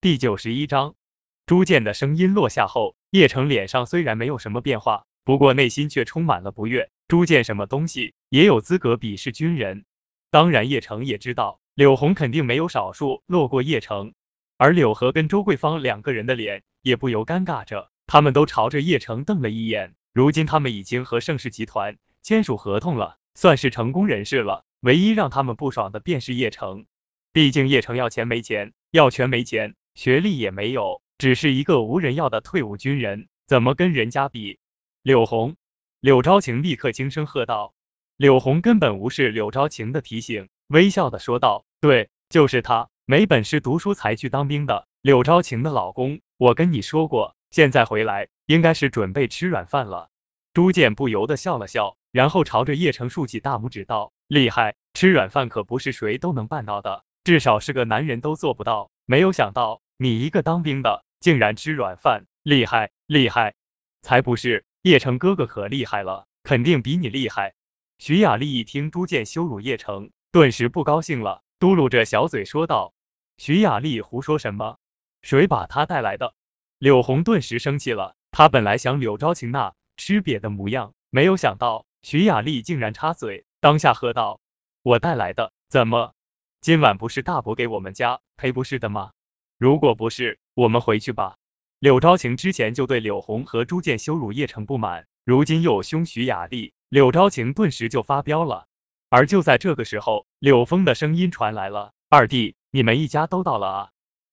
第九十一章，朱建的声音落下后，叶城脸上虽然没有什么变化，不过内心却充满了不悦。朱建什么东西，也有资格鄙视军人？当然，叶城也知道，柳红肯定没有少数落过叶城，而柳河跟周桂芳两个人的脸也不由尴尬着，他们都朝着叶城瞪了一眼。如今他们已经和盛世集团签署合同了，算是成功人士了。唯一让他们不爽的便是叶城，毕竟叶城要钱没钱，要权没钱，学历也没有，只是一个无人要的退伍军人，怎么跟人家比？柳红，柳昭晴立刻轻声喝道。柳红根本无视柳昭晴的提醒，微笑的说道：“对，就是他，没本事读书才去当兵的。柳昭晴的老公，我跟你说过，现在回来应该是准备吃软饭了。”朱建不由得笑了笑，然后朝着叶城竖起大拇指道。厉害，吃软饭可不是谁都能办到的，至少是个男人都做不到。没有想到你一个当兵的竟然吃软饭，厉害厉害！才不是，叶城哥哥可厉害了，肯定比你厉害。徐雅丽一听朱建羞辱叶城，顿时不高兴了，嘟噜着小嘴说道：“徐雅丽胡说什么？谁把他带来的？”柳红顿时生气了，她本来想柳昭晴那吃瘪的模样，没有想到徐雅丽竟然插嘴。当下喝道：“我带来的，怎么？今晚不是大伯给我们家赔不是的吗？如果不是，我们回去吧。”柳昭晴之前就对柳红和朱建羞辱叶城不满，如今又凶徐雅丽，柳昭晴顿时就发飙了。而就在这个时候，柳峰的声音传来了：“二弟，你们一家都到了啊！”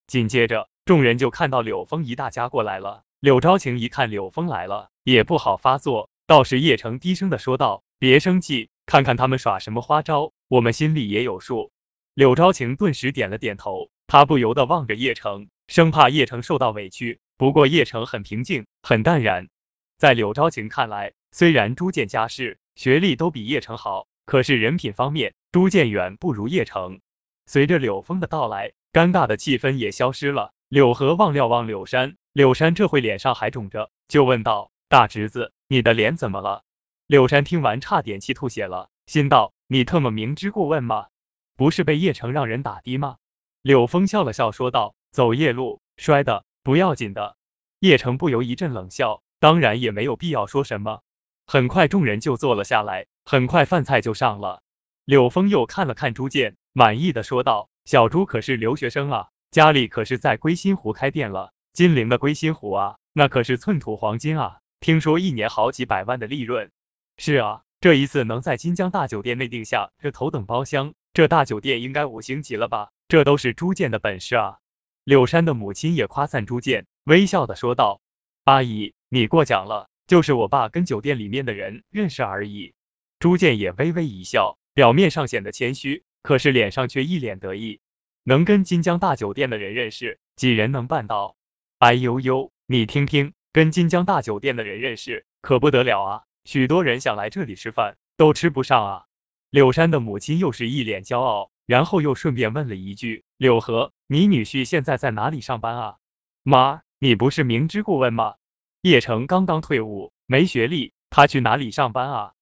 紧接着，众人就看到柳峰一大家过来了。柳昭晴一看柳峰来了，也不好发作，倒是叶城低声的说道：“别生气。”看看他们耍什么花招，我们心里也有数。柳昭晴顿时点了点头，他不由得望着叶城，生怕叶城受到委屈。不过叶城很平静，很淡然。在柳昭晴看来，虽然朱建家世、学历都比叶城好，可是人品方面，朱建远不如叶城。随着柳峰的到来，尴尬的气氛也消失了。柳河望了望柳山，柳山这会脸上还肿着，就问道：“大侄子，你的脸怎么了？”柳山听完，差点气吐血了，心道：你特么明知故问吗？不是被叶城让人打的吗？柳峰笑了笑，说道：走夜路，摔的不要紧的。叶城不由一阵冷笑，当然也没有必要说什么。很快，众人就坐了下来，很快饭菜就上了。柳峰又看了看朱建，满意的说道：小朱可是留学生啊，家里可是在归心湖开店了，金陵的归心湖啊，那可是寸土黄金啊，听说一年好几百万的利润。是啊，这一次能在金江大酒店内定下这头等包厢，这大酒店应该五星级了吧？这都是朱建的本事啊！柳山的母亲也夸赞朱建，微笑的说道：“阿姨，你过奖了，就是我爸跟酒店里面的人认识而已。”朱建也微微一笑，表面上显得谦虚，可是脸上却一脸得意。能跟金江大酒店的人认识，几人能办到？哎呦呦，你听听，跟金江大酒店的人认识，可不得了啊！许多人想来这里吃饭，都吃不上啊！柳山的母亲又是一脸骄傲，然后又顺便问了一句：“柳河，你女婿现在在哪里上班啊？”妈，你不是明知故问吗？叶城刚刚退伍，没学历，他去哪里上班啊？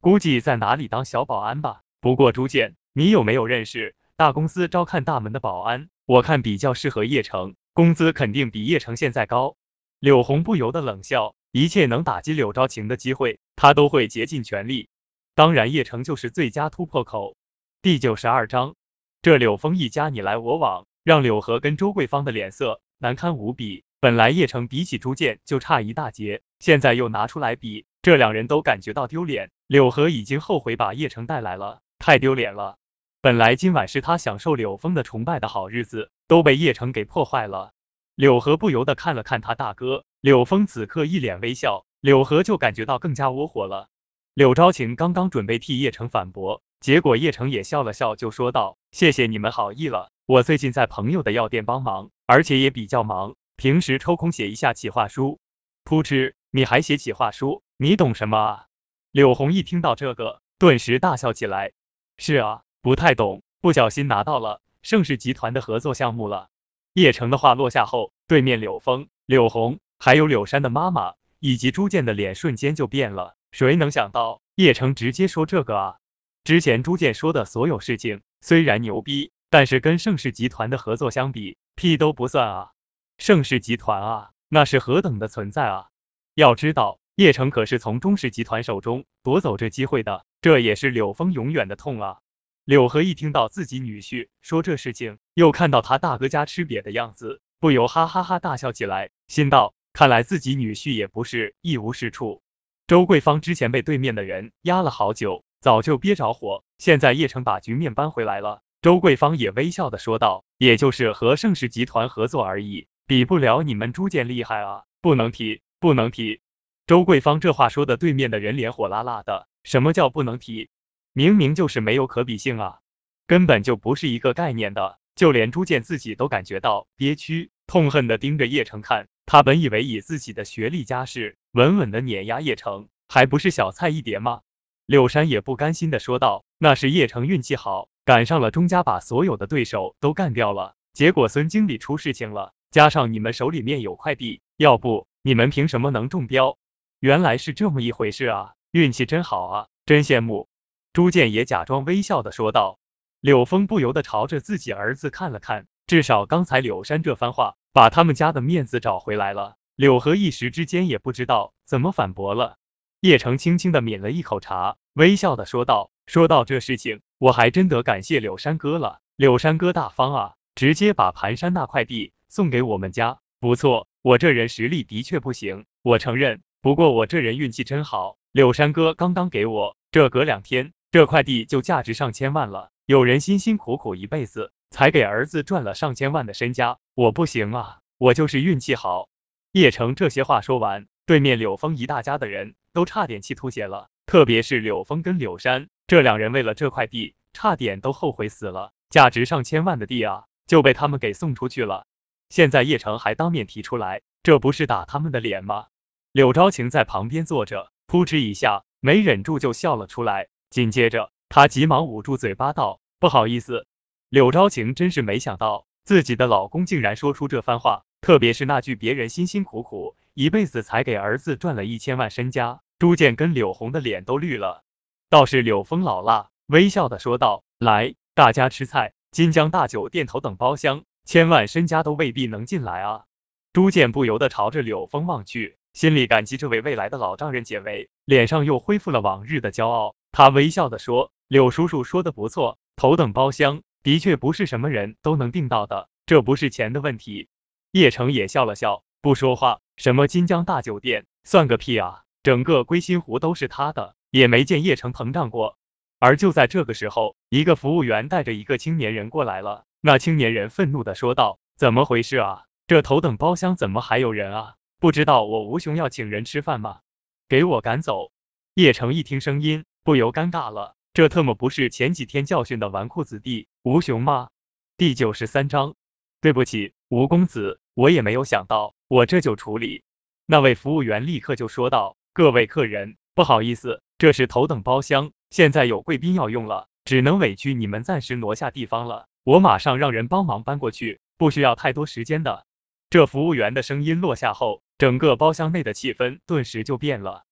估计在哪里当小保安吧。不过朱建，你有没有认识大公司招看大门的保安？我看比较适合叶城，工资肯定比叶城现在高。柳红不由得冷笑。一切能打击柳昭晴的机会，他都会竭尽全力。当然，叶城就是最佳突破口。第九十二章，这柳峰一家你来我往，让柳河跟周桂芳的脸色难堪无比。本来叶城比起朱建就差一大截，现在又拿出来比，这两人都感觉到丢脸。柳河已经后悔把叶城带来了，太丢脸了。本来今晚是他享受柳峰的崇拜的好日子，都被叶城给破坏了。柳河不由得看了看他大哥。柳峰此刻一脸微笑，柳河就感觉到更加窝火了。柳昭晴刚刚准备替叶城反驳，结果叶城也笑了笑，就说道：“谢谢你们好意了，我最近在朋友的药店帮忙，而且也比较忙，平时抽空写一下企划书。”噗嗤，你还写企划书？你懂什么啊？柳红一听到这个，顿时大笑起来。是啊，不太懂，不小心拿到了盛世集团的合作项目了。叶城的话落下后，对面柳峰、柳红。还有柳山的妈妈以及朱建的脸瞬间就变了，谁能想到叶城直接说这个啊？之前朱建说的所有事情虽然牛逼，但是跟盛世集团的合作相比，屁都不算啊！盛世集团啊，那是何等的存在啊！要知道，叶城可是从中氏集团手中夺走这机会的，这也是柳峰永远的痛啊！柳河一听到自己女婿说这事情，又看到他大哥家吃瘪的样子，不由哈哈哈大笑起来，心道：看来自己女婿也不是一无是处。周桂芳之前被对面的人压了好久，早就憋着火，现在叶城把局面扳回来了。周桂芳也微笑的说道：“也就是和盛世集团合作而已，比不了你们朱建厉害啊，不能提，不能提。”周桂芳这话说的，对面的人脸火辣辣的。什么叫不能提？明明就是没有可比性啊，根本就不是一个概念的，就连朱建自己都感觉到憋屈，痛恨的盯着叶城看。他本以为以自己的学历家世，稳稳的碾压叶城，还不是小菜一碟吗？柳山也不甘心的说道：“那是叶城运气好，赶上了钟家把所有的对手都干掉了，结果孙经理出事情了，加上你们手里面有块地，要不你们凭什么能中标？原来是这么一回事啊，运气真好啊，真羡慕。”朱建也假装微笑的说道，柳峰不由得朝着自己儿子看了看，至少刚才柳山这番话把他们家的面子找回来了。柳河一时之间也不知道怎么反驳了。叶城轻轻的抿了一口茶，微笑的说道：“说到这事情，我还真得感谢柳山哥了。柳山哥大方啊，直接把盘山那块地送给我们家。不错，我这人实力的确不行，我承认。不过我这人运气真好，柳山哥刚刚给我，这隔两天。”这块地就价值上千万了，有人辛辛苦苦一辈子才给儿子赚了上千万的身家，我不行啊，我就是运气好。叶城这些话说完，对面柳峰一大家的人都差点气吐血了，特别是柳峰跟柳山这两人，为了这块地，差点都后悔死了。价值上千万的地啊，就被他们给送出去了。现在叶城还当面提出来，这不是打他们的脸吗？柳昭晴在旁边坐着，扑哧一下没忍住就笑了出来。紧接着，她急忙捂住嘴巴道：“不好意思。”柳昭晴真是没想到，自己的老公竟然说出这番话，特别是那句别人辛辛苦苦一辈子才给儿子赚了一千万身家。朱建跟柳红的脸都绿了，倒是柳峰老辣，微笑的说道：“来，大家吃菜。金江大酒店头等包厢，千万身家都未必能进来啊。”朱建不由得朝着柳峰望去，心里感激这位未来的老丈人解围，脸上又恢复了往日的骄傲。他微笑的说：“柳叔叔说的不错，头等包厢的确不是什么人都能订到的，这不是钱的问题。”叶城也笑了笑，不说话。什么金江大酒店，算个屁啊！整个归心湖都是他的，也没见叶城膨胀过。而就在这个时候，一个服务员带着一个青年人过来了。那青年人愤怒的说道：“怎么回事啊？这头等包厢怎么还有人啊？不知道我吴雄要请人吃饭吗？给我赶走！”叶城一听声音。不由尴尬了，这特么不是前几天教训的纨绔子弟吴雄吗？第九十三章，对不起，吴公子，我也没有想到，我这就处理。那位服务员立刻就说道：“各位客人，不好意思，这是头等包厢，现在有贵宾要用了，只能委屈你们暂时挪下地方了，我马上让人帮忙搬过去，不需要太多时间的。”这服务员的声音落下后，整个包厢内的气氛顿时就变了。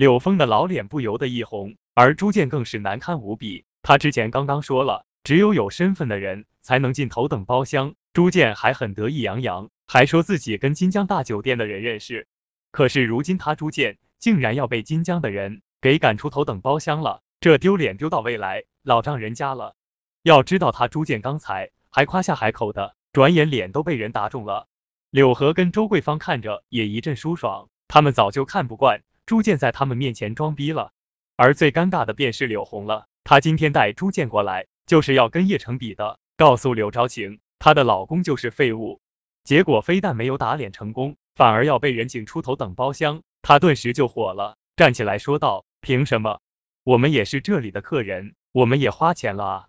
柳峰的老脸不由得一红。而朱建更是难堪无比，他之前刚刚说了，只有有身份的人才能进头等包厢。朱建还很得意洋洋，还说自己跟金江大酒店的人认识。可是如今他朱建竟然要被金江的人给赶出头等包厢了，这丢脸丢到未来老丈人家了。要知道他朱建刚才还夸下海口的，转眼脸都被人打肿了。柳河跟周桂芳看着也一阵舒爽，他们早就看不惯朱建在他们面前装逼了。而最尴尬的便是柳红了，她今天带朱建过来，就是要跟叶城比的，告诉柳昭晴，她的老公就是废物。结果非但没有打脸成功，反而要被人请出头等包厢，她顿时就火了，站起来说道：“凭什么？我们也是这里的客人，我们也花钱了啊！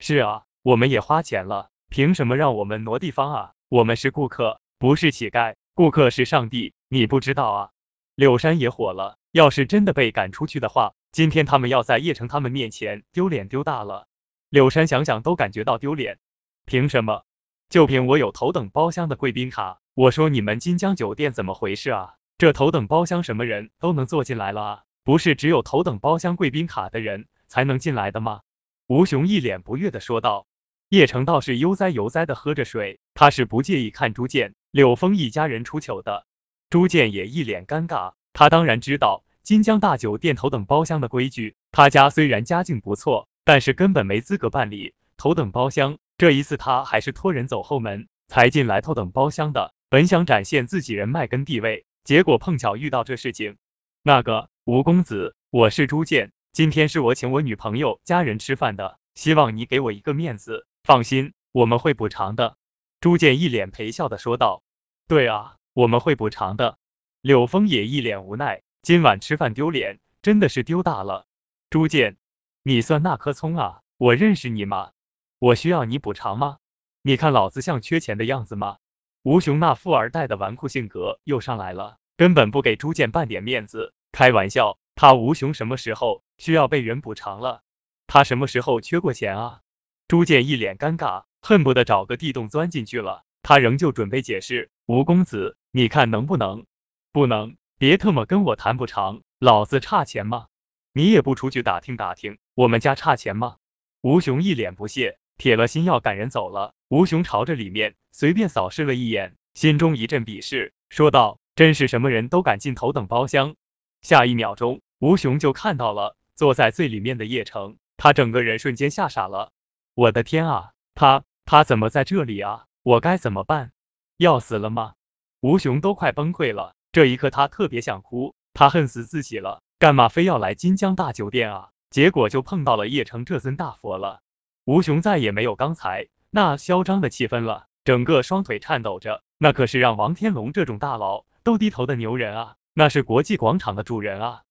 是啊，我们也花钱了，凭什么让我们挪地方啊？我们是顾客，不是乞丐，顾客是上帝，你不知道啊？”柳山也火了，要是真的被赶出去的话。今天他们要在叶城他们面前丢脸丢大了，柳山想想都感觉到丢脸。凭什么？就凭我有头等包厢的贵宾卡？我说你们金江酒店怎么回事啊？这头等包厢什么人都能坐进来了啊？不是只有头等包厢贵宾卡的人才能进来的吗？吴雄一脸不悦的说道。叶城倒是悠哉悠哉的喝着水，他是不介意看朱建柳峰一家人出糗的。朱建也一脸尴尬，他当然知道金江大酒店头等包厢的规矩。他家虽然家境不错，但是根本没资格办理头等包厢。这一次他还是托人走后门才进来头等包厢的，本想展现自己人脉跟地位，结果碰巧遇到这事情。那个吴公子，我是朱建，今天是我请我女朋友家人吃饭的，希望你给我一个面子。放心，我们会补偿的。朱建一脸陪笑的说道。对啊。我们会补偿的。柳峰也一脸无奈，今晚吃饭丢脸，真的是丢大了。朱建，你算那棵葱啊？我认识你吗？我需要你补偿吗？你看老子像缺钱的样子吗？吴雄那富二代的纨绔性格又上来了，根本不给朱建半点面子。开玩笑，他吴雄什么时候需要被人补偿了？他什么时候缺过钱啊？朱建一脸尴尬，恨不得找个地洞钻进去了。他仍旧准备解释，吴公子。你看能不能？不能，别特么跟我谈补偿，老子差钱吗？你也不出去打听打听，我们家差钱吗？吴雄一脸不屑，铁了心要赶人走了。吴雄朝着里面随便扫视了一眼，心中一阵鄙视，说道：“真是什么人都敢进头等包厢。”下一秒钟，吴雄就看到了坐在最里面的叶城，他整个人瞬间吓傻了。我的天啊，他他怎么在这里啊？我该怎么办？要死了吗？吴雄都快崩溃了，这一刻他特别想哭，他恨死自己了，干嘛非要来金江大酒店啊？结果就碰到了叶城这尊大佛了。吴雄再也没有刚才那嚣张的气氛了，整个双腿颤抖着，那可是让王天龙这种大佬都低头的牛人啊，那是国际广场的主人啊。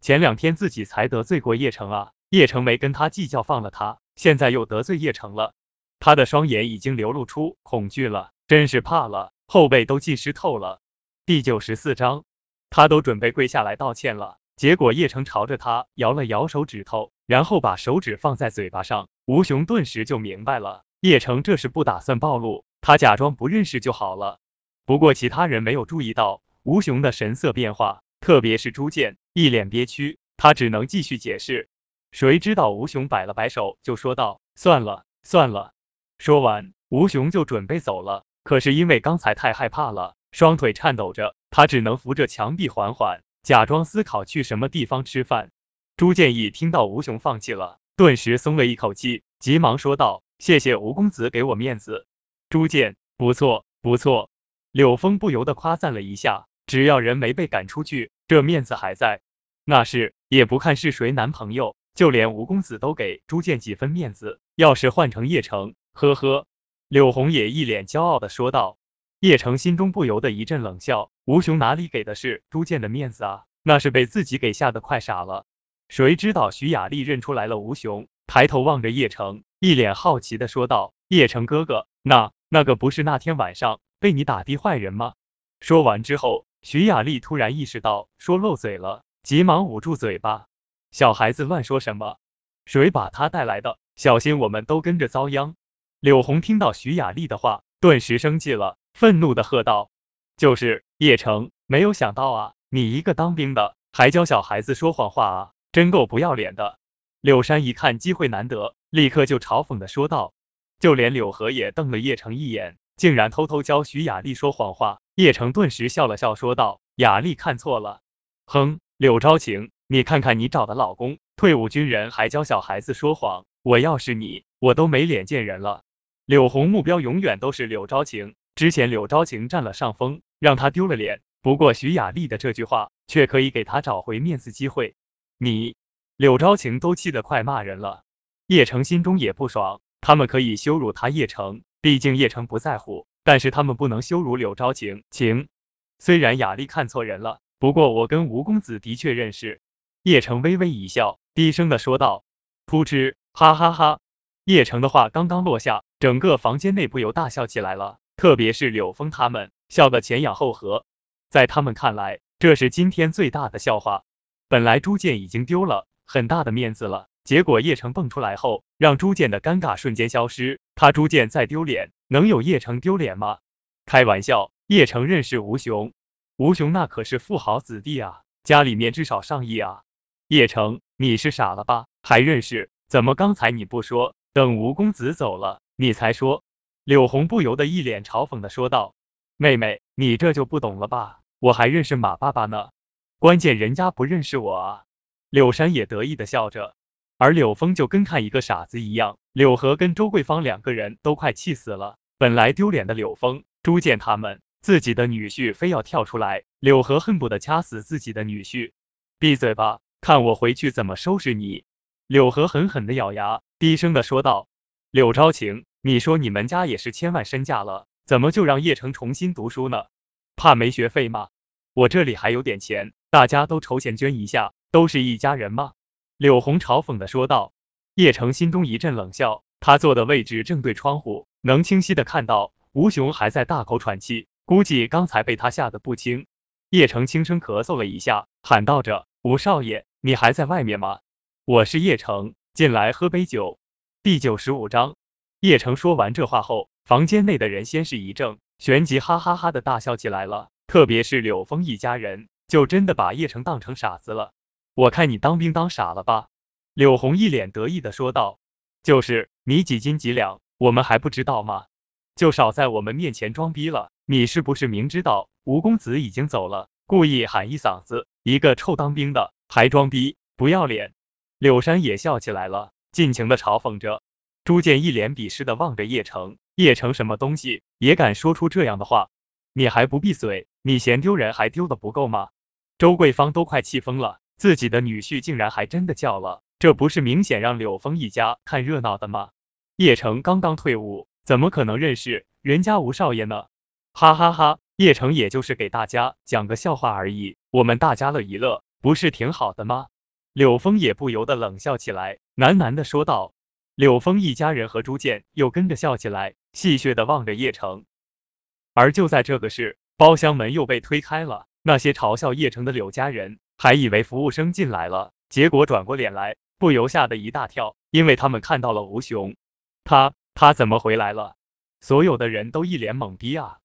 前两天自己才得罪过叶城啊，叶城没跟他计较放了他，现在又得罪叶城了，他的双眼已经流露出恐惧了，真是怕了。后背都浸湿透了。第九十四章，他都准备跪下来道歉了，结果叶城朝着他摇了摇手指头，然后把手指放在嘴巴上。吴雄顿时就明白了，叶城这是不打算暴露，他假装不认识就好了。不过其他人没有注意到吴雄的神色变化，特别是朱建，一脸憋屈，他只能继续解释。谁知道吴雄摆了摆手，就说道：“算了，算了。”说完，吴雄就准备走了。可是因为刚才太害怕了，双腿颤抖着，他只能扶着墙壁缓缓，假装思考去什么地方吃饭。朱建义听到吴雄放弃了，顿时松了一口气，急忙说道：“谢谢吴公子给我面子。”朱建，不错不错。柳峰不由得夸赞了一下，只要人没被赶出去，这面子还在。那是，也不看是谁男朋友，就连吴公子都给朱建几分面子。要是换成叶城，呵呵。柳红也一脸骄傲的说道，叶城心中不由得一阵冷笑，吴雄哪里给的是朱建的面子啊，那是被自己给吓得快傻了。谁知道徐雅丽认出来了吴雄，抬头望着叶城，一脸好奇的说道，叶城哥哥，那那个不是那天晚上被你打的坏人吗？说完之后，徐雅丽突然意识到说漏嘴了，急忙捂住嘴巴，小孩子乱说什么？谁把他带来的？小心我们都跟着遭殃。柳红听到徐雅丽的话，顿时生气了，愤怒的喝道：“就是叶城，没有想到啊，你一个当兵的，还教小孩子说谎话啊，真够不要脸的。”柳山一看机会难得，立刻就嘲讽的说道：“就连柳河也瞪了叶城一眼，竟然偷偷教徐雅丽说谎话。”叶城顿时笑了笑说道：“雅丽看错了。”哼，柳昭晴，你看看你找的老公，退伍军人还教小孩子说谎，我要是你，我都没脸见人了。柳红目标永远都是柳昭晴，之前柳昭晴占了上风，让他丢了脸。不过徐雅丽的这句话却可以给他找回面子机会。你，柳昭晴都气得快骂人了。叶城心中也不爽，他们可以羞辱他叶城，毕竟叶城不在乎，但是他们不能羞辱柳昭晴。晴，虽然雅丽看错人了，不过我跟吴公子的确认识。叶城微微一笑，低声的说道。噗嗤，哈哈哈。叶城的话刚刚落下。整个房间内不由大笑起来了，特别是柳峰他们，笑得前仰后合。在他们看来，这是今天最大的笑话。本来朱建已经丢了很大的面子了，结果叶城蹦出来后，让朱建的尴尬瞬间消失。他朱建再丢脸，能有叶城丢脸吗？开玩笑，叶城认识吴雄，吴雄那可是富豪子弟啊，家里面至少上亿啊。叶城，你是傻了吧？还认识？怎么刚才你不说？等吴公子走了。你才说，柳红不由得一脸嘲讽的说道：“妹妹，你这就不懂了吧？我还认识马爸爸呢，关键人家不认识我啊。柳山也得意的笑着，而柳峰就跟看一个傻子一样。柳河跟周桂芳两个人都快气死了。本来丢脸的柳峰、朱建他们，自己的女婿非要跳出来，柳河恨不得掐死自己的女婿。闭嘴吧，看我回去怎么收拾你！柳河狠狠的咬牙，低声的说道：“柳昭晴，你说你们家也是千万身价了，怎么就让叶城重新读书呢？怕没学费吗？我这里还有点钱，大家都筹钱捐一下，都是一家人嘛。”柳红嘲讽的说道。叶城心中一阵冷笑，他坐的位置正对窗户。能清晰的看到吴雄还在大口喘气，估计刚才被他吓得不轻。叶城轻声咳嗽了一下，喊道着：“吴少爷，你还在外面吗？我是叶城，进来喝杯酒。”第九十五章，叶城说完这话后，房间内的人先是一怔，旋即哈哈哈的大笑起来了。特别是柳峰一家人，就真的把叶城当成傻子了。我看你当兵当傻了吧？柳红一脸得意的说道：“就是，你几斤几两？”我们还不知道吗？就少在我们面前装逼了。你是不是明知道吴公子已经走了，故意喊一嗓子？一个臭当兵的还装逼，不要脸！柳山也笑起来了，尽情的嘲讽着。朱建一脸鄙视的望着叶城，叶城什么东西也敢说出这样的话？你还不闭嘴？你嫌丢人还丢的不够吗？周桂芳都快气疯了，自己的女婿竟然还真的叫了，这不是明显让柳峰一家看热闹的吗？叶城刚刚退伍，怎么可能认识人家吴少爷呢？哈哈哈，叶城也就是给大家讲个笑话而已，我们大家乐一乐，不是挺好的吗？柳峰也不由得冷笑起来，喃喃的说道。柳峰一家人和朱建又跟着笑起来，戏谑的望着叶城。而就在这个时，包厢门又被推开了，那些嘲笑叶城的柳家人还以为服务生进来了，结果转过脸来，不由吓得一大跳，因为他们看到了吴雄。他他怎么回来了？所有的人都一脸懵逼啊！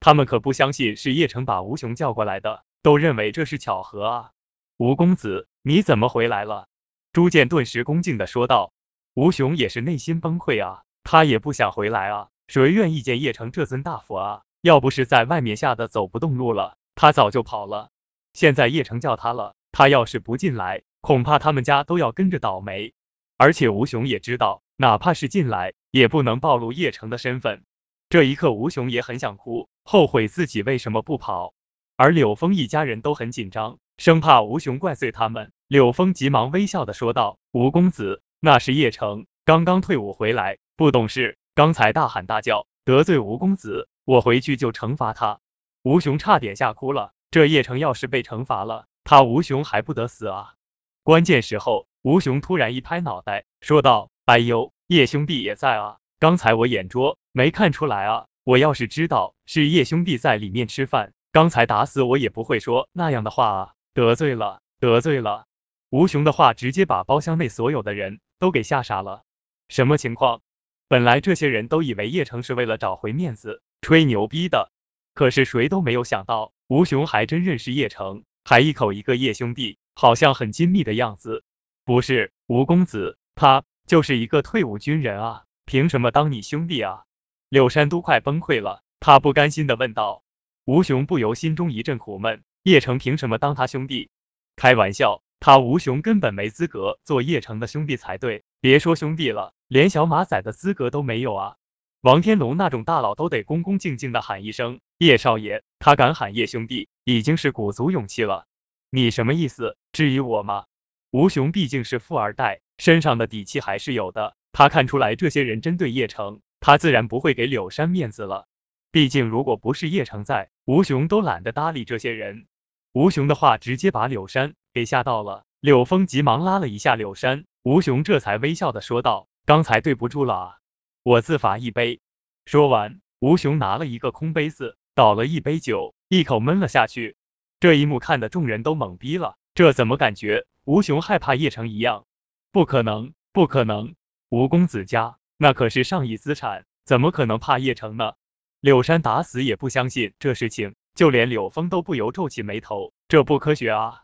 他们可不相信是叶城把吴雄叫过来的，都认为这是巧合啊！吴公子，你怎么回来了？朱建顿时恭敬的说道。吴雄也是内心崩溃啊，他也不想回来啊，谁愿意见叶城这尊大佛啊？要不是在外面吓得走不动路了，他早就跑了。现在叶城叫他了，他要是不进来，恐怕他们家都要跟着倒霉。而且吴雄也知道。哪怕是进来，也不能暴露叶城的身份。这一刻，吴雄也很想哭，后悔自己为什么不跑。而柳峰一家人都很紧张，生怕吴雄怪罪他们。柳峰急忙微笑的说道：“吴公子，那是叶城，刚刚退伍回来，不懂事，刚才大喊大叫，得罪吴公子，我回去就惩罚他。”吴雄差点吓哭了，这叶城要是被惩罚了，他吴雄还不得死啊！关键时候，吴雄突然一拍脑袋，说道。哎呦，叶兄弟也在啊！刚才我眼拙，没看出来啊。我要是知道是叶兄弟在里面吃饭，刚才打死我也不会说那样的话啊！得罪了，得罪了！吴雄的话直接把包厢内所有的人都给吓傻了。什么情况？本来这些人都以为叶城是为了找回面子吹牛逼的，可是谁都没有想到，吴雄还真认识叶城，还一口一个叶兄弟，好像很亲密的样子。不是，吴公子，他。就是一个退伍军人啊，凭什么当你兄弟啊？柳山都快崩溃了，他不甘心的问道。吴雄不由心中一阵苦闷，叶城凭什么当他兄弟？开玩笑，他吴雄根本没资格做叶城的兄弟才对，别说兄弟了，连小马仔的资格都没有啊！王天龙那种大佬都得恭恭敬敬的喊一声叶少爷，他敢喊叶兄弟，已经是鼓足勇气了。你什么意思？质疑我吗？吴雄毕竟是富二代。身上的底气还是有的，他看出来这些人针对叶城，他自然不会给柳山面子了。毕竟如果不是叶城在，吴雄都懒得搭理这些人。吴雄的话直接把柳山给吓到了，柳峰急忙拉了一下柳山，吴雄这才微笑的说道：“刚才对不住了啊，我自罚一杯。”说完，吴雄拿了一个空杯子，倒了一杯酒，一口闷了下去。这一幕看的众人都懵逼了，这怎么感觉吴雄害怕叶城一样？不可能，不可能！吴公子家那可是上亿资产，怎么可能怕叶城呢？柳山打死也不相信这事情，就连柳峰都不由皱起眉头，这不科学啊！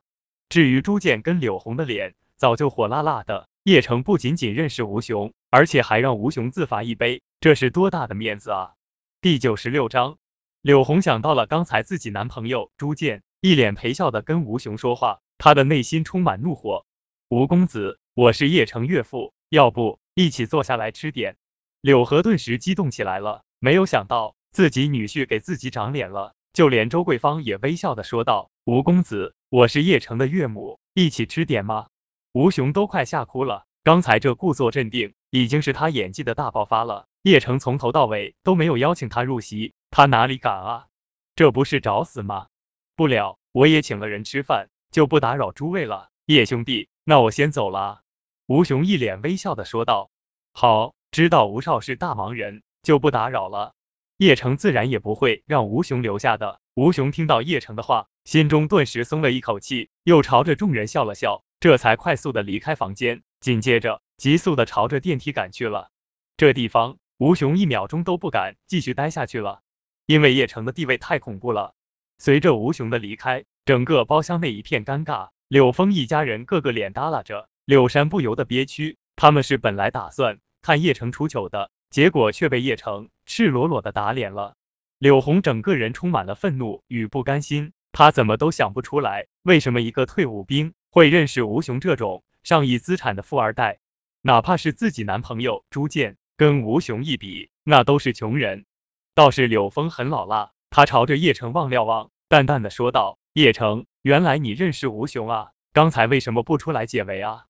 至于朱建跟柳红的脸，早就火辣辣的。叶城不仅仅认识吴雄，而且还让吴雄自罚一杯，这是多大的面子啊！第九十六章，柳红想到了刚才自己男朋友朱建一脸陪笑的跟吴雄说话，他的内心充满怒火。吴公子，我是叶城岳父，要不一起坐下来吃点？柳河顿时激动起来了，没有想到自己女婿给自己长脸了，就连周桂芳也微笑的说道：“吴公子，我是叶城的岳母，一起吃点吗？”吴雄都快吓哭了，刚才这故作镇定已经是他演技的大爆发了。叶城从头到尾都没有邀请他入席，他哪里敢啊？这不是找死吗？不了，我也请了人吃饭，就不打扰诸位了。叶兄弟，那我先走了。吴雄一脸微笑的说道：“好。”知道吴少是大忙人，就不打扰了。叶城自然也不会让吴雄留下的。吴雄听到叶城的话，心中顿时松了一口气，又朝着众人笑了笑，这才快速的离开房间，紧接着急速的朝着电梯赶去了。这地方，吴雄一秒钟都不敢继续待下去了，因为叶城的地位太恐怖了。随着吴雄的离开，整个包厢内一片尴尬，柳峰一家人个个脸耷拉着，柳山不由得憋屈，他们是本来打算。看叶城出糗的结果，却被叶城赤裸裸的打脸了。柳红整个人充满了愤怒与不甘心，他怎么都想不出来，为什么一个退伍兵会认识吴雄这种上亿资产的富二代？哪怕是自己男朋友朱建，跟吴雄一比，那都是穷人。倒是柳峰很老辣，他朝着叶城望了望，淡淡的说道：“叶城，原来你认识吴雄啊？刚才为什么不出来解围啊？”“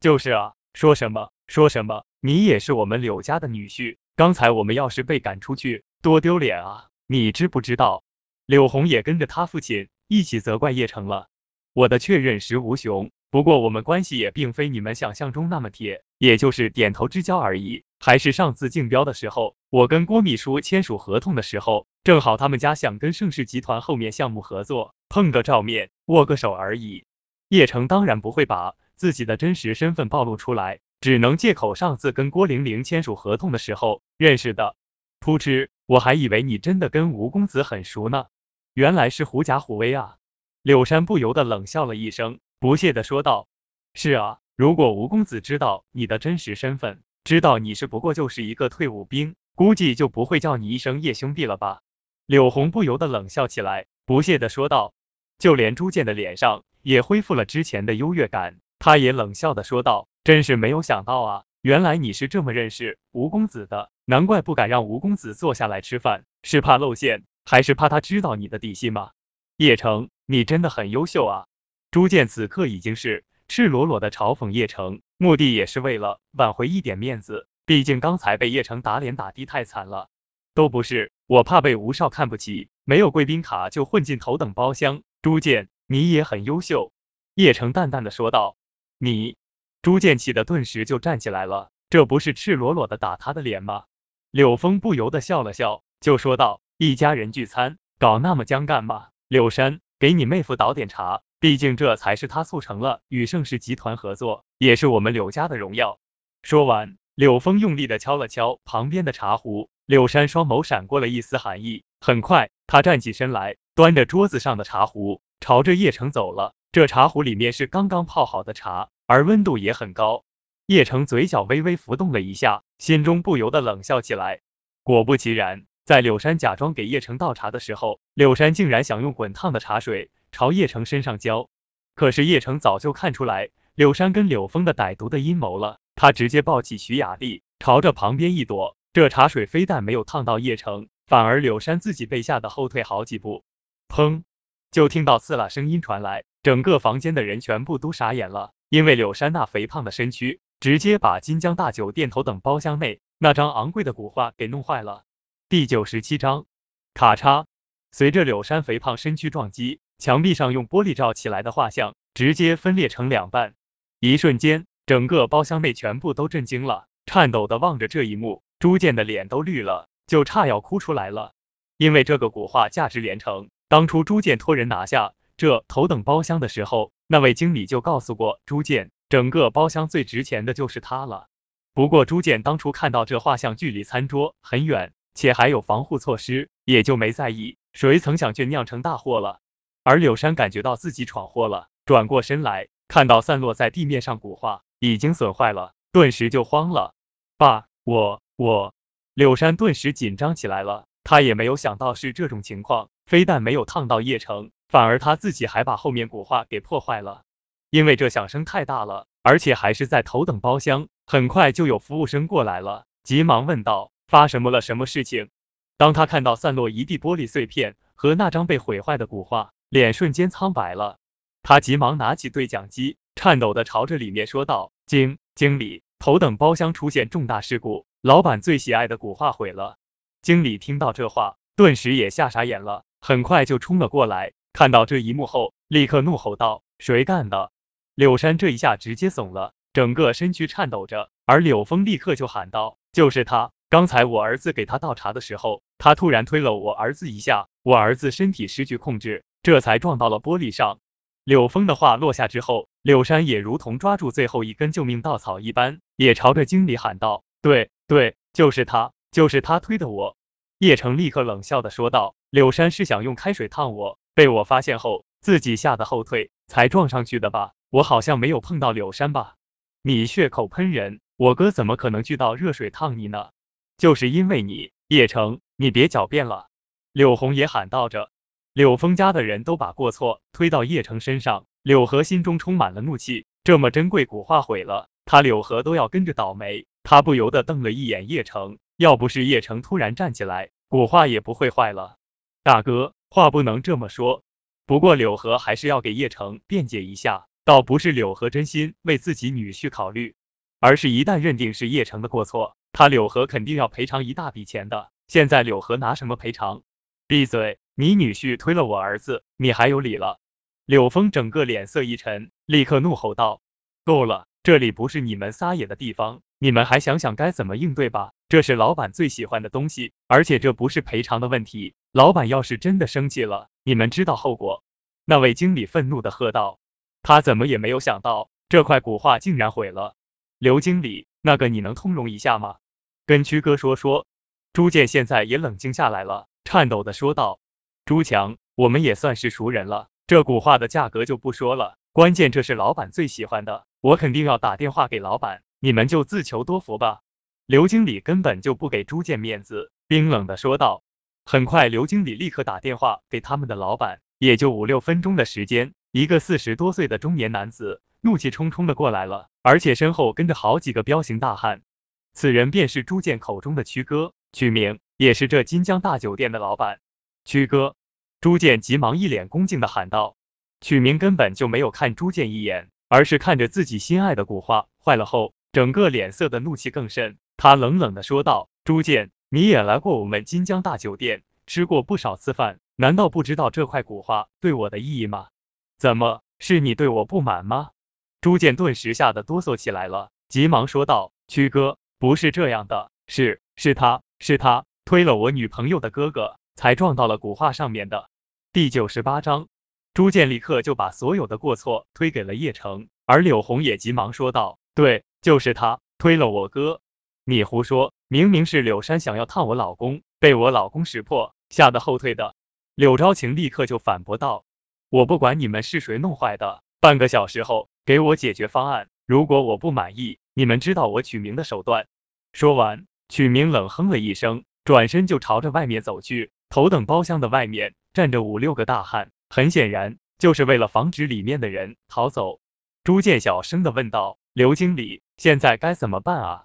就是啊，说什么说什么。”你也是我们柳家的女婿，刚才我们要是被赶出去，多丢脸啊！你知不知道？柳红也跟着他父亲一起责怪叶城了。我的确认识吴雄，不过我们关系也并非你们想象中那么铁，也就是点头之交而已。还是上次竞标的时候，我跟郭秘书签署合同的时候，正好他们家想跟盛世集团后面项目合作，碰个照面，握个手而已。叶城当然不会把自己的真实身份暴露出来。只能借口上次跟郭玲玲签署合同的时候认识的。噗嗤，我还以为你真的跟吴公子很熟呢，原来是狐假虎威啊！柳山不由得冷笑了一声，不屑的说道：“是啊，如果吴公子知道你的真实身份，知道你是不过就是一个退伍兵，估计就不会叫你一声叶兄弟了吧？”柳红不由得冷笑起来，不屑的说道。就连朱建的脸上也恢复了之前的优越感，他也冷笑的说道。真是没有想到啊！原来你是这么认识吴公子的，难怪不敢让吴公子坐下来吃饭，是怕露馅，还是怕他知道你的底细吗？叶城，你真的很优秀啊！朱建此刻已经是赤裸裸的嘲讽叶城，目的也是为了挽回一点面子，毕竟刚才被叶城打脸打的太惨了。都不是，我怕被吴少看不起，没有贵宾卡就混进头等包厢。朱建，你也很优秀。叶城淡淡的说道，你。朱建气的顿时就站起来了，这不是赤裸裸的打他的脸吗？柳峰不由得笑了笑，就说道：“一家人聚餐，搞那么僵干嘛？柳山，给你妹夫倒点茶，毕竟这才是他促成了与盛世集团合作，也是我们柳家的荣耀。”说完，柳峰用力的敲了敲旁边的茶壶，柳山双眸闪过了一丝寒意，很快他站起身来，端着桌子上的茶壶，朝着叶城走了。这茶壶里面是刚刚泡好的茶。而温度也很高，叶城嘴角微微浮动了一下，心中不由得冷笑起来。果不其然，在柳山假装给叶城倒茶的时候，柳山竟然想用滚烫的茶水朝叶城身上浇。可是叶城早就看出来柳山跟柳峰的歹毒的阴谋了，他直接抱起徐雅丽，朝着旁边一躲，这茶水非但没有烫到叶城，反而柳山自己被吓得后退好几步。砰！就听到刺啦声音传来，整个房间的人全部都傻眼了。因为柳山那肥胖的身躯，直接把金江大酒店头等包厢内那张昂贵的古画给弄坏了。第九十七章，咔嚓！随着柳山肥胖身躯撞击，墙壁上用玻璃罩起来的画像直接分裂成两半。一瞬间，整个包厢内全部都震惊了，颤抖的望着这一幕，朱建的脸都绿了，就差要哭出来了。因为这个古画价值连城，当初朱建托人拿下这头等包厢的时候。那位经理就告诉过朱建，整个包厢最值钱的就是他了。不过朱建当初看到这画像距离餐桌很远，且还有防护措施，也就没在意。谁曾想却酿成大祸了。而柳山感觉到自己闯祸了，转过身来，看到散落在地面上古画已经损坏了，顿时就慌了。爸，我我，柳山顿时紧张起来了。他也没有想到是这种情况，非但没有烫到叶城，反而他自己还把后面古画给破坏了。因为这响声太大了，而且还是在头等包厢，很快就有服务生过来了，急忙问道：“发什么了？什么事情？”当他看到散落一地玻璃碎片和那张被毁坏的古画，脸瞬间苍白了。他急忙拿起对讲机，颤抖的朝着里面说道：“经经理，头等包厢出现重大事故，老板最喜爱的古画毁了。”经理听到这话，顿时也吓傻眼了，很快就冲了过来，看到这一幕后，立刻怒吼道：“谁干的？”柳山这一下直接怂了，整个身躯颤抖着，而柳峰立刻就喊道：“就是他！刚才我儿子给他倒茶的时候。”他突然推了我儿子一下，我儿子身体失去控制，这才撞到了玻璃上。柳峰的话落下之后，柳山也如同抓住最后一根救命稻草一般，也朝着经理喊道：“对对，就是他，就是他推的我。”叶城立刻冷笑的说道：“柳山是想用开水烫我，被我发现后，自己吓得后退，才撞上去的吧？我好像没有碰到柳山吧？你血口喷人，我哥怎么可能去倒热水烫你呢？就是因为你，叶城。”你别狡辩了！柳红也喊道着。柳峰家的人都把过错推到叶城身上，柳河心中充满了怒气。这么珍贵古画毁了，他柳河都要跟着倒霉。他不由得瞪了一眼叶城，要不是叶城突然站起来，古画也不会坏了。大哥，话不能这么说。不过柳河还是要给叶城辩解一下，倒不是柳河真心为自己女婿考虑，而是一旦认定是叶城的过错，他柳河肯定要赔偿一大笔钱的。现在柳河拿什么赔偿？闭嘴！你女婿推了我儿子，你还有理了？柳峰整个脸色一沉，立刻怒吼道：“够了！这里不是你们撒野的地方，你们还想想该怎么应对吧。这是老板最喜欢的东西，而且这不是赔偿的问题。老板要是真的生气了，你们知道后果。”那位经理愤怒的喝道：“他怎么也没有想到，这块古画竟然毁了。刘经理，那个你能通融一下吗？跟曲哥说说。”朱建现在也冷静下来了，颤抖的说道：“朱强，我们也算是熟人了，这古画的价格就不说了，关键这是老板最喜欢的，我肯定要打电话给老板，你们就自求多福吧。”刘经理根本就不给朱建面子，冰冷的说道。很快，刘经理立刻打电话给他们的老板，也就五六分钟的时间，一个四十多岁的中年男子怒气冲冲的过来了，而且身后跟着好几个彪形大汉，此人便是朱建口中的曲哥。曲明也是这金江大酒店的老板，曲哥，朱建急忙一脸恭敬的喊道。曲明根本就没有看朱建一眼，而是看着自己心爱的古画坏了后，整个脸色的怒气更甚。他冷冷的说道：“朱建，你也来过我们金江大酒店，吃过不少次饭，难道不知道这块古画对我的意义吗？怎么是你对我不满吗？”朱建顿时吓得哆嗦起来了，急忙说道：“曲哥，不是这样的，是是他。”是他推了我女朋友的哥哥，才撞到了古画上面的。第九十八章，朱建立刻就把所有的过错推给了叶城，而柳红也急忙说道：“对，就是他推了我哥，你胡说，明明是柳山想要烫我老公，被我老公识破，吓得后退的。”柳昭晴立刻就反驳道：“我不管你们是谁弄坏的，半个小时后给我解决方案，如果我不满意，你们知道我取名的手段。”说完。取名冷哼了一声，转身就朝着外面走去。头等包厢的外面站着五六个大汉，很显然就是为了防止里面的人逃走。朱建小声的问道：“刘经理，现在该怎么办啊？”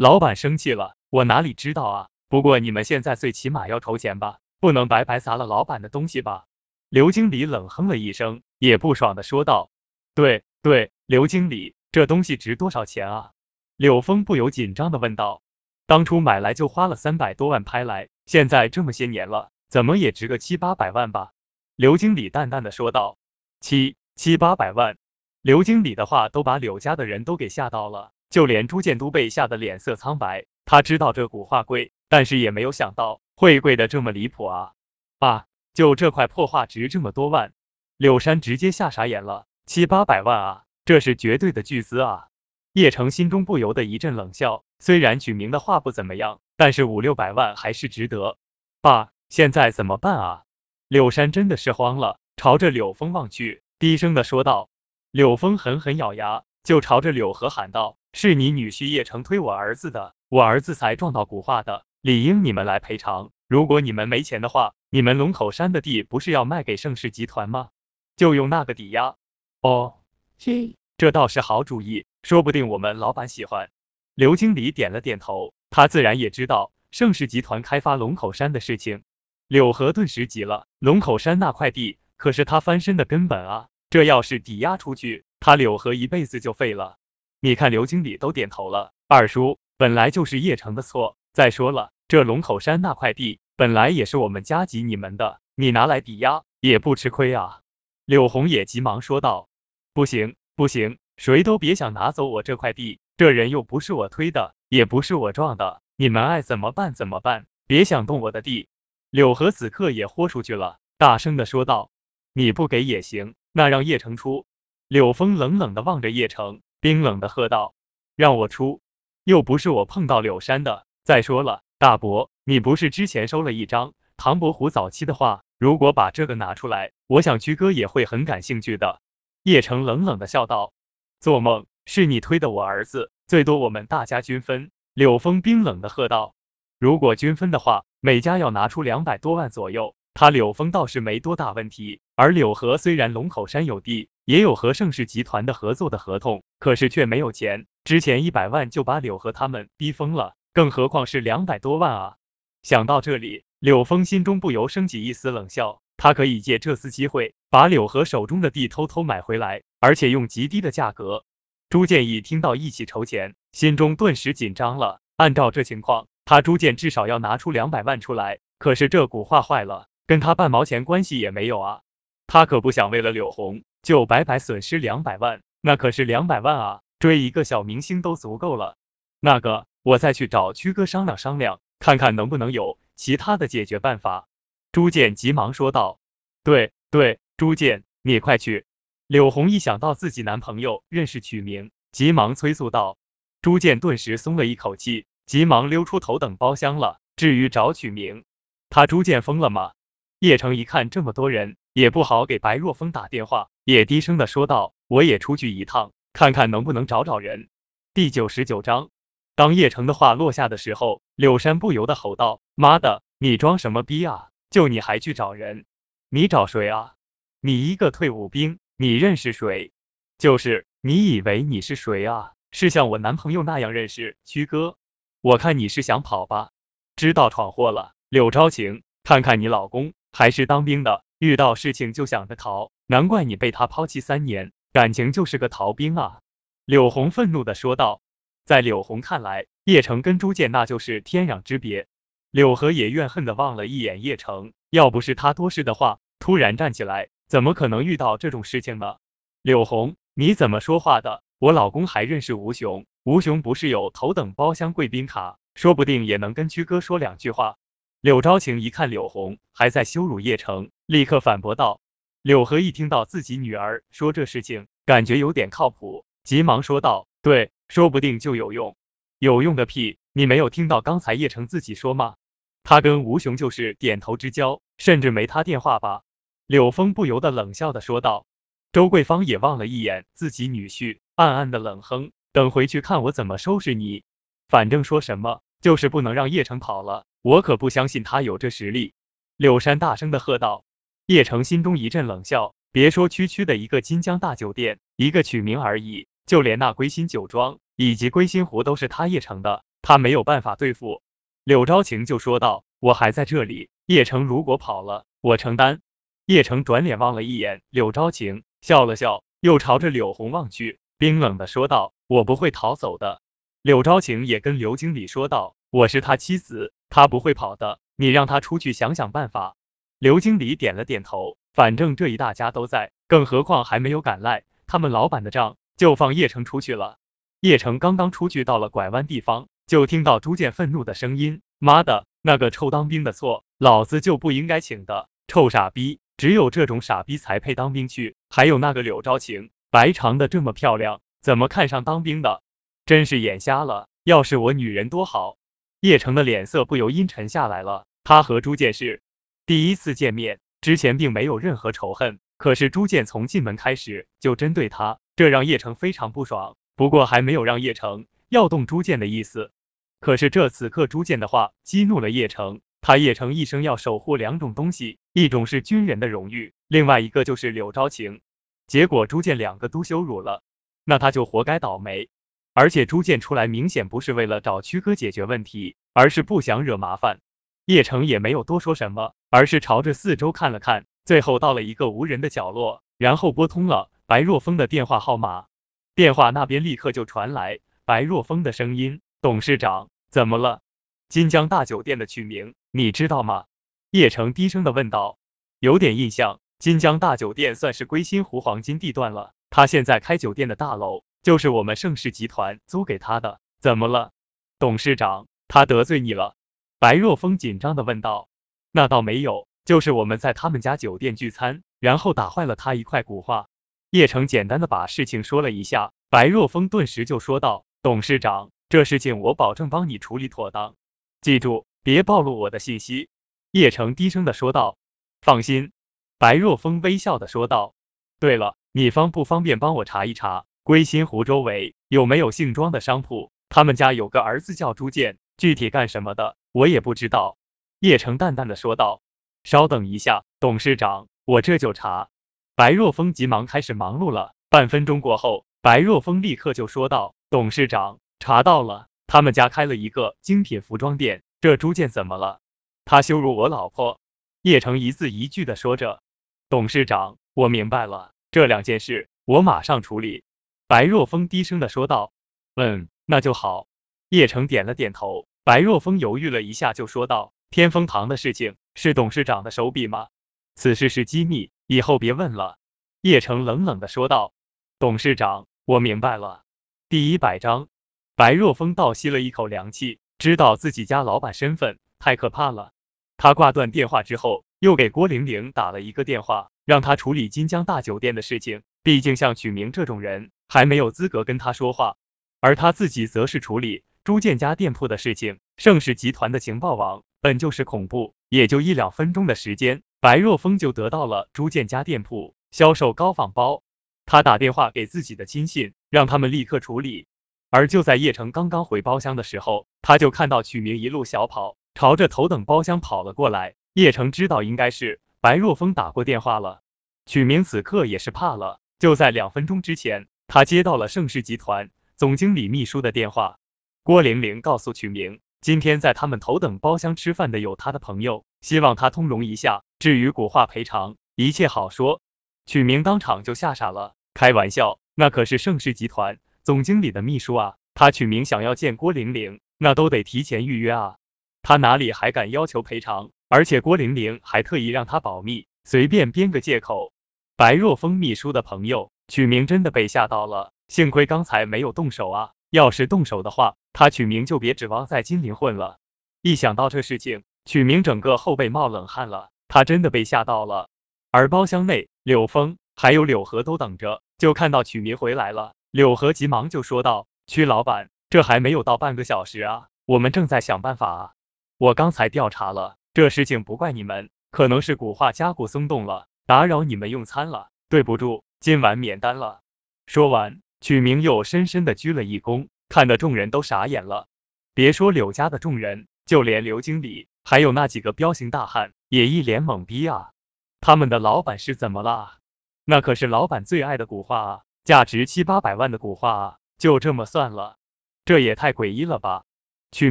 老板生气了，我哪里知道啊？不过你们现在最起码要筹钱吧，不能白白砸了老板的东西吧？刘经理冷哼了一声，也不爽的说道：“对对，刘经理，这东西值多少钱啊？”柳峰不由紧张的问道。当初买来就花了三百多万拍来，现在这么些年了，怎么也值个七八百万吧？刘经理淡淡的说道。七七八百万，刘经理的话都把柳家的人都给吓到了，就连朱建都被吓得脸色苍白。他知道这古画贵，但是也没有想到会贵的这么离谱啊！爸，就这块破画值这么多万？柳山直接吓傻眼了，七八百万啊，这是绝对的巨资啊！叶城心中不由得一阵冷笑。虽然取名的画不怎么样，但是五六百万还是值得。爸，现在怎么办啊？柳山真的是慌了，朝着柳峰望去，低声的说道。柳峰狠狠咬牙，就朝着柳河喊道：“是你女婿叶城推我儿子的，我儿子才撞到古画的，理应你们来赔偿。如果你们没钱的话，你们龙口山的地不是要卖给盛世集团吗？就用那个抵押。哦，这这倒是好主意，说不定我们老板喜欢。刘经理点了点头，他自然也知道盛世集团开发龙口山的事情。柳河顿时急了，龙口山那块地可是他翻身的根本啊，这要是抵押出去，他柳河一辈子就废了。你看刘经理都点头了，二叔本来就是叶城的错。再说了，这龙口山那块地本来也是我们加急你们的，你拿来抵押也不吃亏啊。柳红也急忙说道：“不行不行，谁都别想拿走我这块地，这人又不是我推的，也不是我撞的，你们爱怎么办怎么办，别想动我的地。”柳河此刻也豁出去了，大声的说道：“你不给也行，那让叶城出。”柳峰冷冷的望着叶城，冰冷的喝道：“让我出，又不是我碰到柳山的。”再说了，大伯，你不是之前收了一张唐伯虎早期的画？如果把这个拿出来，我想曲哥也会很感兴趣的。叶城冷冷的笑道：“做梦，是你推的我儿子，最多我们大家均分。”柳峰冰冷的喝道：“如果均分的话，每家要拿出两百多万左右。他柳峰倒是没多大问题。而柳河虽然龙口山有地，也有和盛世集团的合作的合同，可是却没有钱。之前一百万就把柳河他们逼疯了。”更何况是两百多万啊！想到这里，柳峰心中不由升起一丝冷笑。他可以借这次机会，把柳河手中的地偷偷买回来，而且用极低的价格。朱建义听到一起筹钱，心中顿时紧张了。按照这情况，他朱建至少要拿出两百万出来。可是这古话坏了，跟他半毛钱关系也没有啊！他可不想为了柳红就白白损失两百万，那可是两百万啊，追一个小明星都足够了。那个。我再去找曲哥商量商量，看看能不能有其他的解决办法。朱建急忙说道：“对对，朱建，你快去。”柳红一想到自己男朋友认识曲明，急忙催促道。朱建顿时松了一口气，急忙溜出头等包厢了。至于找曲明，他朱建疯了吗？叶城一看这么多人，也不好给白若风打电话，也低声的说道：“我也出去一趟，看看能不能找找人。”第九十九章。当叶城的话落下的时候，柳山不由得吼道：“妈的，你装什么逼啊？就你还去找人？你找谁啊？你一个退伍兵，你认识谁？就是你以为你是谁啊？是像我男朋友那样认识曲哥？我看你是想跑吧？知道闯祸了，柳昭晴，看看你老公还是当兵的，遇到事情就想着逃，难怪你被他抛弃三年，感情就是个逃兵啊！”柳红愤怒的说道。在柳红看来，叶城跟朱建那就是天壤之别。柳河也怨恨的望了一眼叶城，要不是他多事的话，突然站起来，怎么可能遇到这种事情呢？柳红，你怎么说话的？我老公还认识吴雄，吴雄不是有头等包厢贵宾卡，说不定也能跟屈哥说两句话。柳昭晴一看柳红还在羞辱叶城，立刻反驳道。柳河一听到自己女儿说这事情，感觉有点靠谱，急忙说道：“对。”说不定就有用，有用个屁！你没有听到刚才叶城自己说吗？他跟吴雄就是点头之交，甚至没他电话吧？柳峰不由得冷笑的说道。周桂芳也望了一眼自己女婿，暗暗的冷哼，等回去看我怎么收拾你。反正说什么就是不能让叶城跑了，我可不相信他有这实力。柳山大声的喝道。叶城心中一阵冷笑，别说区区的一个金江大酒店，一个取名而已。就连那归心酒庄以及归心湖都是他叶城的，他没有办法对付。柳昭晴就说道：“我还在这里，叶城如果跑了，我承担。”叶城转脸望了一眼柳昭晴，笑了笑，又朝着柳红望去，冰冷的说道：“我不会逃走的。”柳昭晴也跟刘经理说道：“我是他妻子，他不会跑的，你让他出去想想办法。”刘经理点了点头，反正这一大家都在，更何况还没有赶来，他们老板的账。就放叶城出去了。叶城刚刚出去，到了拐弯地方，就听到朱建愤怒的声音：“妈的，那个臭当兵的错，老子就不应该请的，臭傻逼，只有这种傻逼才配当兵去。还有那个柳昭晴，白长的这么漂亮，怎么看上当兵的？真是眼瞎了。要是我女人多好。”叶城的脸色不由阴沉下来了。他和朱建是第一次见面，之前并没有任何仇恨，可是朱建从进门开始就针对他。这让叶城非常不爽，不过还没有让叶城要动朱建的意思。可是这此刻朱建的话激怒了叶城，他叶城一生要守护两种东西，一种是军人的荣誉，另外一个就是柳昭晴。结果朱建两个都羞辱了，那他就活该倒霉。而且朱建出来明显不是为了找曲哥解决问题，而是不想惹麻烦。叶城也没有多说什么，而是朝着四周看了看，最后到了一个无人的角落，然后拨通了白若风的电话号码。电话那边立刻就传来白若风的声音：“董事长，怎么了？金江大酒店的取名你知道吗？”叶城低声的问道。有点印象，金江大酒店算是归心湖黄金地段了，他现在开酒店的大楼就是我们盛世集团租给他的。怎么了，董事长？他得罪你了？白若风紧张的问道。那倒没有，就是我们在他们家酒店聚餐，然后打坏了他一块古画。叶城简单的把事情说了一下，白若风顿时就说道：“董事长，这事情我保证帮你处理妥当，记住，别暴露我的信息。”叶城低声的说道：“放心。”白若风微笑的说道：“对了，你方不方便帮我查一查归心湖周围有没有姓庄的商铺？他们家有个儿子叫朱建，具体干什么的我也不知道。”叶城淡淡的说道：“稍等一下，董事长，我这就查。”白若风急忙开始忙碌了。半分钟过后，白若风立刻就说道：“董事长，查到了，他们家开了一个精品服装店。这朱建怎么了？他羞辱我老婆。”叶城一字一句的说着。董事长，我明白了，这两件事我马上处理。白若风低声的说道。嗯，那就好。叶城点了点头。白若风犹豫了一下，就说道：“天风堂的事情是董事长的手笔吗？此事是机密。”以后别问了，叶城冷冷的说道。董事长，我明白了。第一百章，白若风倒吸了一口凉气，知道自己家老板身份太可怕了。他挂断电话之后，又给郭玲玲打了一个电话，让他处理金江大酒店的事情。毕竟像曲明这种人，还没有资格跟他说话。而他自己则是处理朱建家店铺的事情。盛世集团的情报网本就是恐怖，也就一两分钟的时间。白若风就得到了朱建家店铺销售高仿包，他打电话给自己的亲信，让他们立刻处理。而就在叶城刚刚回包厢的时候，他就看到曲明一路小跑，朝着头等包厢跑了过来。叶城知道应该是白若风打过电话了，曲明此刻也是怕了。就在两分钟之前，他接到了盛世集团总经理秘书的电话，郭玲玲告诉曲明，今天在他们头等包厢吃饭的有他的朋友。希望他通融一下，至于古画赔偿，一切好说。曲明当场就吓傻了，开玩笑，那可是盛世集团总经理的秘书啊，他曲明想要见郭玲玲，那都得提前预约啊，他哪里还敢要求赔偿？而且郭玲玲还特意让他保密，随便编个借口。白若风秘书的朋友，曲明真的被吓到了，幸亏刚才没有动手啊，要是动手的话，他曲明就别指望在金陵混了。一想到这事情。曲明整个后背冒冷汗了，他真的被吓到了。而包厢内，柳峰还有柳河都等着，就看到曲明回来了。柳河急忙就说道：“曲老板，这还没有到半个小时啊，我们正在想办法啊。我刚才调查了，这事情不怪你们，可能是古画加固松动了，打扰你们用餐了，对不住，今晚免单了。”说完，曲明又深深的鞠了一躬，看得众人都傻眼了。别说柳家的众人，就连刘经理。还有那几个彪形大汉也一脸懵逼啊！他们的老板是怎么了？那可是老板最爱的古画啊，价值七八百万的古画啊，就这么算了？这也太诡异了吧！曲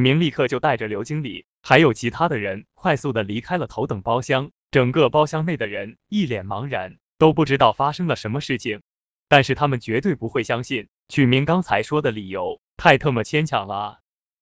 明立刻就带着刘经理还有其他的人快速的离开了头等包厢，整个包厢内的人一脸茫然，都不知道发生了什么事情。但是他们绝对不会相信曲明刚才说的理由，太特么牵强了啊！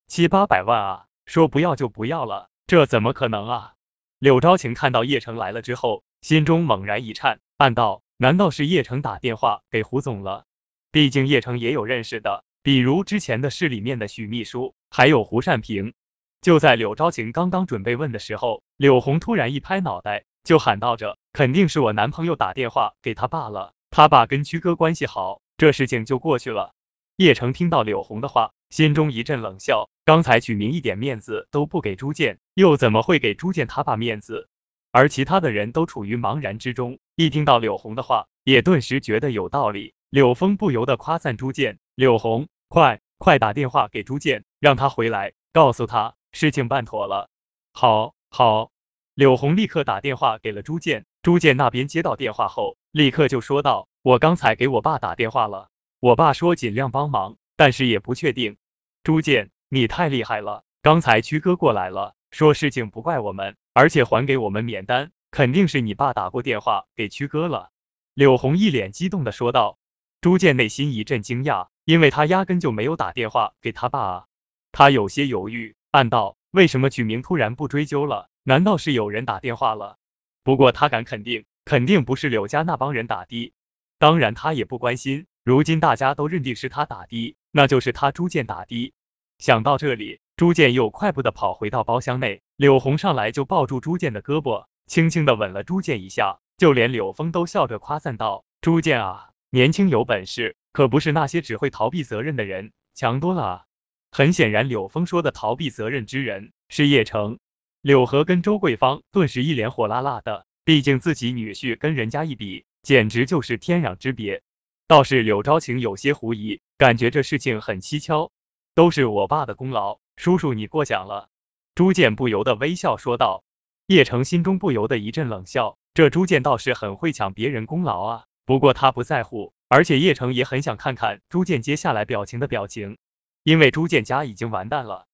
七八百万啊，说不要就不要了。这怎么可能啊！柳昭晴看到叶城来了之后，心中猛然一颤，暗道：难道是叶城打电话给胡总了？毕竟叶城也有认识的，比如之前的市里面的许秘书，还有胡善平。就在柳昭晴刚刚准备问的时候，柳红突然一拍脑袋，就喊道着：肯定是我男朋友打电话给他爸了，他爸跟曲哥关系好，这事情就过去了。叶城听到柳红的话。心中一阵冷笑，刚才曲明一点面子都不给朱建，又怎么会给朱建他爸面子？而其他的人都处于茫然之中，一听到柳红的话，也顿时觉得有道理。柳峰不由得夸赞朱建：“柳红，快快打电话给朱建，让他回来，告诉他事情办妥了。”好。好。柳红立刻打电话给了朱建，朱建那边接到电话后，立刻就说道：“我刚才给我爸打电话了，我爸说尽量帮忙，但是也不确定。”朱建，你太厉害了，刚才曲哥过来了，说事情不怪我们，而且还给我们免单，肯定是你爸打过电话给曲哥了。柳红一脸激动的说道。朱建内心一阵惊讶，因为他压根就没有打电话给他爸啊。他有些犹豫，暗道：为什么曲明突然不追究了？难道是有人打电话了？不过他敢肯定，肯定不是柳家那帮人打的。当然他也不关心，如今大家都认定是他打的，那就是他朱建打的。想到这里，朱建又快步的跑回到包厢内，柳红上来就抱住朱建的胳膊，轻轻的吻了朱建一下，就连柳峰都笑着夸赞道：“朱建啊，年轻有本事，可不是那些只会逃避责任的人，强多了。”很显然，柳峰说的逃避责任之人是叶城。柳河跟周桂芳顿时一脸火辣辣的，毕竟自己女婿跟人家一比，简直就是天壤之别。倒是柳昭晴有些狐疑，感觉这事情很蹊跷，都是我爸的功劳，叔叔你过奖了。朱建不由得微笑说道。叶城心中不由得一阵冷笑，这朱建倒是很会抢别人功劳啊。不过他不在乎，而且叶城也很想看看朱建接下来表情的表情，因为朱建家已经完蛋了。